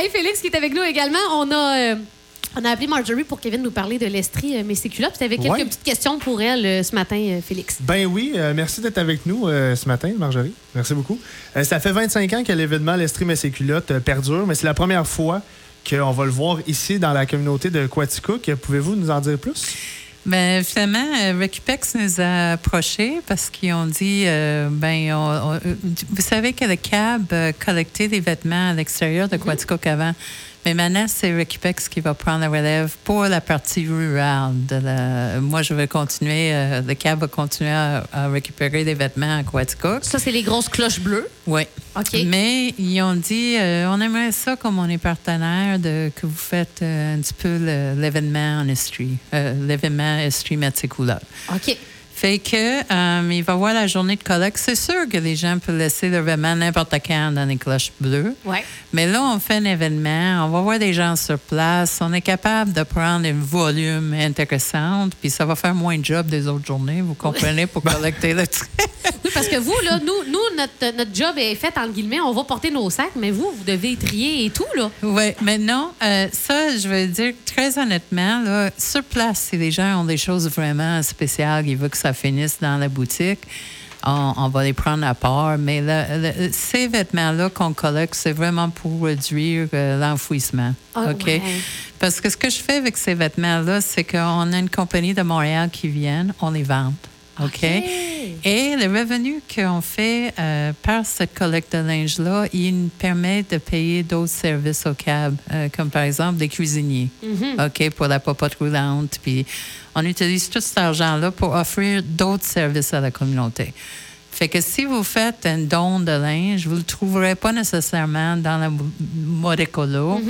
Hey, Félix qui est avec nous également. On a, euh, on a appelé Marjorie pour qu'elle vienne nous parler de l'Estrie euh. Tu avais quelques Ouais. petites questions pour elle euh, ce matin, euh, Félix. Ben oui, euh, merci d'être avec nous euh, ce matin, Marjorie. Merci beaucoup. Euh, ça fait 25 ans que l'événement L'Estrie et ses culottes euh, perdure, mais c'est la première fois qu'on va le voir ici dans la communauté de Quaticook. Pouvez-vous nous en dire plus? Ben, finalement, euh, Recupex nous a approchés parce qu'ils ont dit, euh, ben, on- on- vous savez que le cab collectait des vêtements à l'extérieur de Quaticook avant. Mais maintenant, c'est Recupex qui va prendre la relève pour la partie rurale. De la... Moi, je vais continuer, euh, le cab va continuer à, à récupérer des vêtements à Quaticook. Ça, c'est les grosses cloches bleues? Oui. OK. Mais ils ont dit, euh, on aimerait ça, comme on est partenaire, de, que vous faites euh, un petit peu l'événement en Estrie, l'événement Estrie Metsikula. OK. Fait que euh, il va y avoir la journée de collecte. C'est sûr que les gens peuvent laisser leur vêtement n'importe quand dans les cloches bleues. Ouais. Mais là, on fait un événement, on va voir des gens sur place, on est capable de prendre un volume intéressant, puis ça va faire moins de job des autres journées, vous comprenez, pour collecter le truc. Oui, parce que vous, là, nous, nous notre, notre job est fait, entre guillemets, on va porter nos sacs, mais vous, vous devez trier et tout, là. Oui, mais non, euh, ça, je veux dire très honnêtement, là, sur place, si les gens ont des choses vraiment spéciales, ils veulent que ça finisse dans la boutique, on, on va les prendre à part. Mais le- le- ces vêtements-là qu'on collecte, c'est vraiment pour réduire euh, l'enfouissement. Ah, OK? ouais. Parce que ce que je fais avec ces vêtements-là, c'est qu'on a une compagnie de Montréal qui vient, on les vend. OK? Et le revenu qu'on fait euh, par cette collecte de linge-là, il nous permet de payer d'autres services au cab, euh, comme par exemple des cuisiniers, OK, pour la popote roulante. Puis on utilise tout cet argent-là pour offrir d'autres services à la communauté. Fait que si vous faites un don de linge, vous ne le trouverez pas nécessairement dans la mode écolo.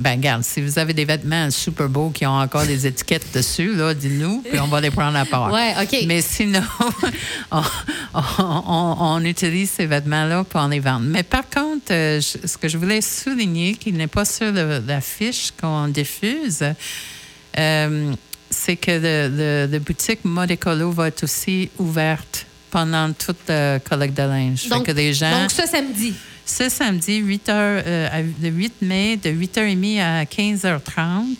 Ben, regarde, si vous avez des vêtements super beaux qui ont encore des étiquettes dessus, là, dites-nous, puis on va les prendre à part. Ouais, OK. Mais sinon, on, on- on- on utilise ces vêtements-là pour les vendre. Mais par contre, euh, je- ce que je voulais souligner, qui n'est pas sur le- la fiche qu'on diffuse, euh, c'est que le boutique Mode Écolo va être aussi ouverte pendant toute la collecte de linge. Donc, fait que les gens... donc, ce samedi. Ce samedi, 8 heures, euh, le 8 mai, de 8h30 à 15h30,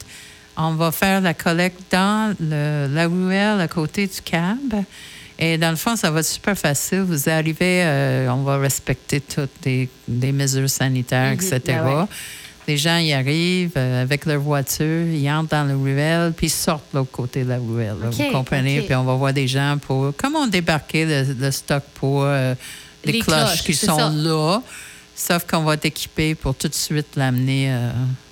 on va faire la collecte dans le- la ruelle à côté du cab. Et dans le fond, ça va être super facile. Vous arrivez, euh, on va respecter toutes les, les mesures sanitaires, etc. ben ouais. Les gens y arrivent euh, avec leur voiture, ils entrent dans la ruelle, puis ils sortent de l'autre côté de la ruelle. vous comprenez? Puis on va voir des gens pour... Comment débarquer le, le stock pour euh, les, Les cloches, cloches, qui sont ça. là. Sauf qu'on va être équipé pour tout de suite l'amener euh,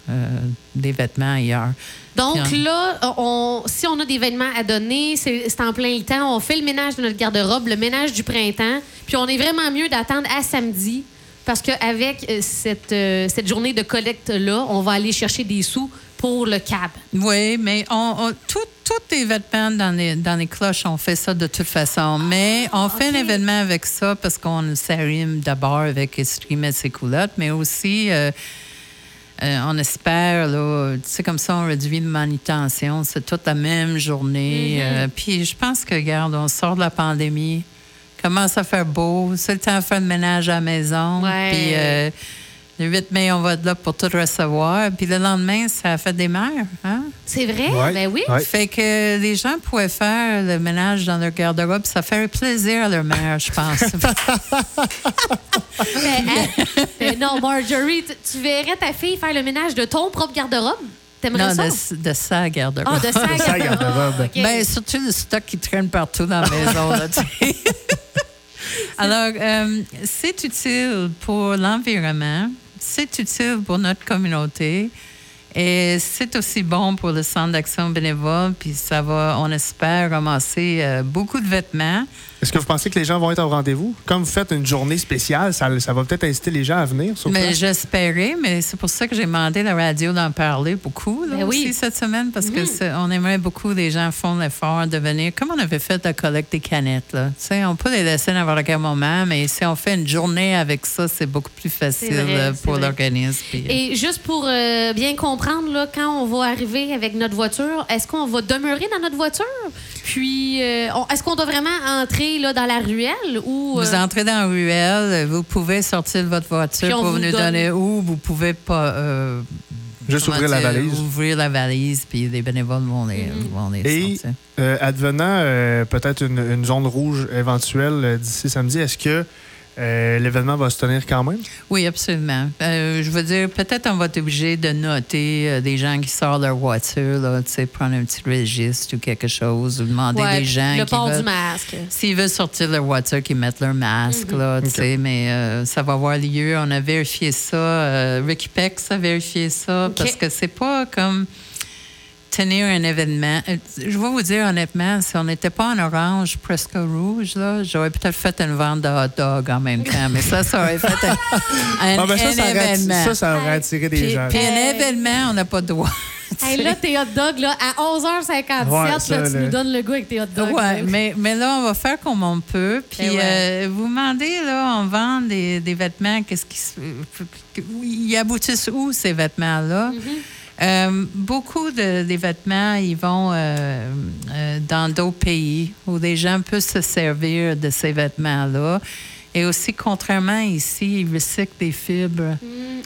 euh, des vêtements ailleurs. Donc là, on, si on a des vêtements à donner, c'est c'est en plein temps. On fait le ménage de notre garde-robe, le ménage du printemps. Puis on est vraiment mieux d'attendre à samedi parce qu'avec euh, cette, euh, cette journée de collecte-là, on va aller chercher des sous pour le cab. Oui, mais on, on- tout- tous les vêtements dans les, dans les cloches, on fait ça de toute façon. Mais on fait un événement avec ça parce qu'on s'arrime d'abord avec et ses culottes, mais aussi, euh, euh, on espère, là, tu sais, comme ça, on réduit la manutention. C'est toute la même journée. Euh, puis je pense que, regarde, on sort de la pandémie, commence à faire beau, c'est le temps de faire le ménage à la maison. Ouais. Puis euh, le 8 mai, on va être là pour tout recevoir. Puis le lendemain, ça a fait des mères. Hein? C'est vrai? Ouais. Ben oui. Ouais. Fait que les gens pourraient faire le ménage dans leur garde-robe. Ça ferait plaisir à leur mère, je pense. Ben, hein? Euh, non, Marjorie, tu, tu verrais ta fille faire le ménage de ton propre garde-robe? T'aimerais non, ça? de, de sa garde-robe. Ah, de sa De sa garde-robe. Ben, surtout le stock qui traîne partout dans la maison. Là, tu sais. Alors, euh, c'est utile pour l'environnement, c'est utile pour notre communauté et c'est aussi bon pour le centre d'action bénévole. Puis ça va, on espère, ramasser euh, beaucoup de vêtements. Est-ce que vous pensez que les gens vont être au rendez-vous? Comme vous faites une journée spéciale, ça, ça va peut-être inciter les gens à venir sur Mais j'espérais, mais c'est pour ça que j'ai demandé à la radio d'en parler beaucoup là, Ben oui. aussi cette semaine, parce que c'est- on aimerait beaucoup les gens font l'effort de venir, comme on avait fait la collecte des canettes. Là. Tu sais, on peut les laisser n'importe quel moment, mais si on fait une journée avec ça, c'est beaucoup plus facile vrai, pour l'organisme. euh, Et juste pour euh, bien comprendre, là, quand on va arriver avec notre voiture, est-ce qu'on va demeurer dans notre voiture? Puis, euh, est-ce qu'on doit vraiment entrer là, dans la ruelle ou. Vous euh, entrez dans la ruelle, vous pouvez sortir de votre voiture pour vous nous donne- donner où vous pouvez pas. euh, Juste ouvrir la valise. Ouvrir la valise, puis les bénévoles vont les, Mm-hmm. vont les Et sortir. euh, advenant euh, peut-être une, une zone rouge éventuelle d'ici samedi, est-ce que euh, l'événement va se tenir quand même? Oui, absolument. Euh, je veux dire, peut-être on va être obligé de noter euh, des gens qui sortent leur voiture, là, tu sais, prendre un petit registre ou quelque chose, ou demander ouais, des gens le qui port veulent- du masque. S'ils veulent sortir leur voiture, qu'ils mettent leur masque, là, tu Ok. sais, mais euh, ça va avoir lieu. On a vérifié ça. euh, Ricky Pex a vérifié ça parce que c'est pas comme tenir un événement. Euh, Je vais vous dire honnêtement, si on n'était pas en orange, presque rouge, là, j'aurais peut-être fait une vente de hot dog en même temps, mais ça, ça aurait fait un, un- Ah, ben ça, un ça, aurait événement. ça, ça aurait attiré des puis, gens. puis un événement, on n'a pas de droit. Hey, là, tes hot dogs, là, à 11h57, Ouais, ça, là, tu là. nous donnes le goût avec tes hot dogs. Oui, là. mais, mais là, on va faire comme on peut. Puis, ouais. euh, vous demandez, là, on vend des, des vêtements, qu'est-ce qui se. Ils aboutissent où, ces vêtements-là? Euh, beaucoup de, des vêtements, ils vont euh, euh, dans d'autres pays où des gens peuvent se servir de ces vêtements-là. Et aussi, contrairement ici, ils recyclent des fibres.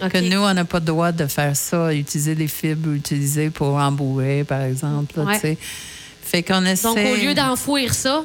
OK. Que nous, on n'a pas le droit de faire ça, utiliser des fibres utilisées pour embourrer, par exemple. là, Ouais. tu sais. Fait qu'on essaie. Donc, au lieu d'enfouir ça,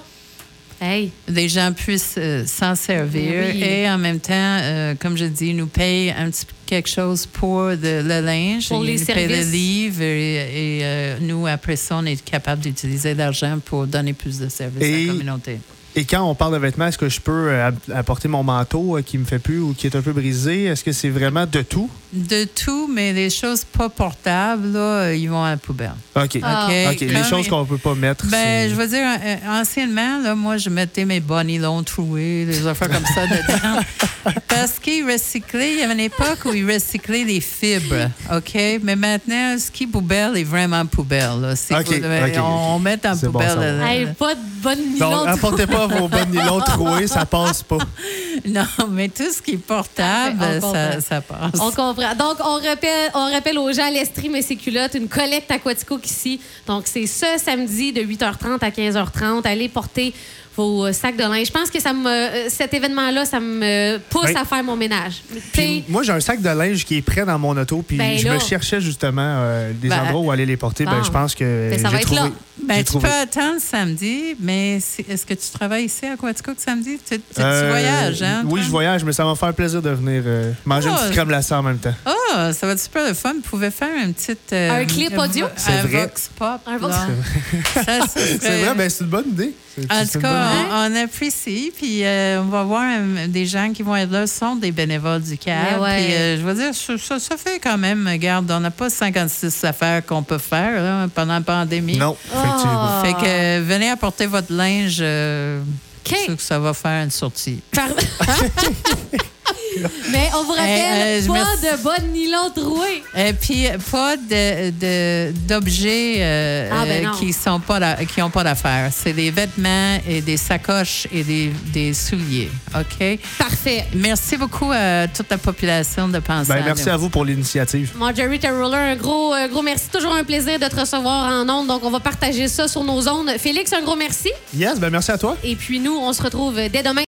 hey, les gens puissent euh, s'en servir Ben oui. et en même temps, euh, comme je dis, nous payent un petit quelque chose pour de- le linge. Pour Ils les nous payent le services. livre et, et, euh, nous, après ça, on est capable d'utiliser l'argent pour donner plus de services à la communauté. Et quand on parle de vêtements, est-ce que je peux euh, app- apporter mon manteau euh, qui me fait plus ou qui est un peu brisé? Est-ce que c'est vraiment de tout? De tout, mais les choses pas portables, là, euh, ils vont à la poubelle. OK. Ah. OK? OK. Les choses qu'on peut pas mettre. Ben, je veux dire, anciennement, là, moi, je mettais mes bas nylon troués, des affaires comme ça dedans. Parce qu'ils recyclaient, il y avait une époque où ils recyclaient les fibres, OK? Mais maintenant, ce qui est poubelle est vraiment poubelle. là. OK, on, on met en bon poubelle. hey, pas de bonne nylon. Donc, apportez pas vos bonnes nylons troués, ça passe pas. non, mais tout ce qui est portable, ça, ça passe. On comprend. Donc, on rappelle, on rappelle aux gens l'Estrie et ses culottes, une collecte aquatico ici. Donc, c'est ce samedi de 8h30 à 15h30. Allez porter vos euh, sacs de linge. Je pense que ça me, euh, cet événement-là, ça me pousse à faire mon ménage. Puis, moi, j'ai un sac de linge qui est prêt dans mon auto, puis Ben je là. me cherchais justement euh, des Ben, endroits où aller les porter. Ben, bon. je pense que Ben, ça j'ai va être trouvé. là. Ben, tu trouvé. peux attendre samedi, mais est-ce que tu travailles ici à Quaticook samedi? Tu, tu- tu Euh, voyages, hein? Oui, je voyage, mais ça va me faire plaisir de venir euh, manger une Ah. petite crème glacée en même temps. Ah, ça va être super le fun. Vous pouvez faire une petite. euh, Un clip audio? un vrai. Vox Pop. Un Vox ça C'est serait- vrai, ben, c'est une bonne idée. En tout cas, on, on apprécie. Puis euh, on va voir euh, des gens qui vont être là, sont des bénévoles du CAB. Ouais. Puis euh, je veux dire, ça, ça- ça fait quand même, regarde, on n'a pas 56 affaires qu'on peut faire là, pendant la pandémie. Non, effectivement. Ah. Fait que venez apporter votre linge. euh, sûr que ça va faire une sortie. Par- Mais on vous rappelle, Euh, euh, je pas merci. de bonne nylon troué. Et puis, pas de- de- d'objets euh, Ah, ben euh, qui sont pas qui n'ont pas d'affaires. C'est des vêtements et des sacoches et des, des souliers. OK? Parfait. Merci beaucoup à toute la population de penser Ben, merci à vous pour l'initiative. Marjorie Roller, un gros, euh, gros merci. Toujours un plaisir de te recevoir en ondes. Donc, on va partager ça sur nos ondes. Félix, un gros merci. Yes, ben merci à toi. Et puis, nous, on se retrouve dès demain.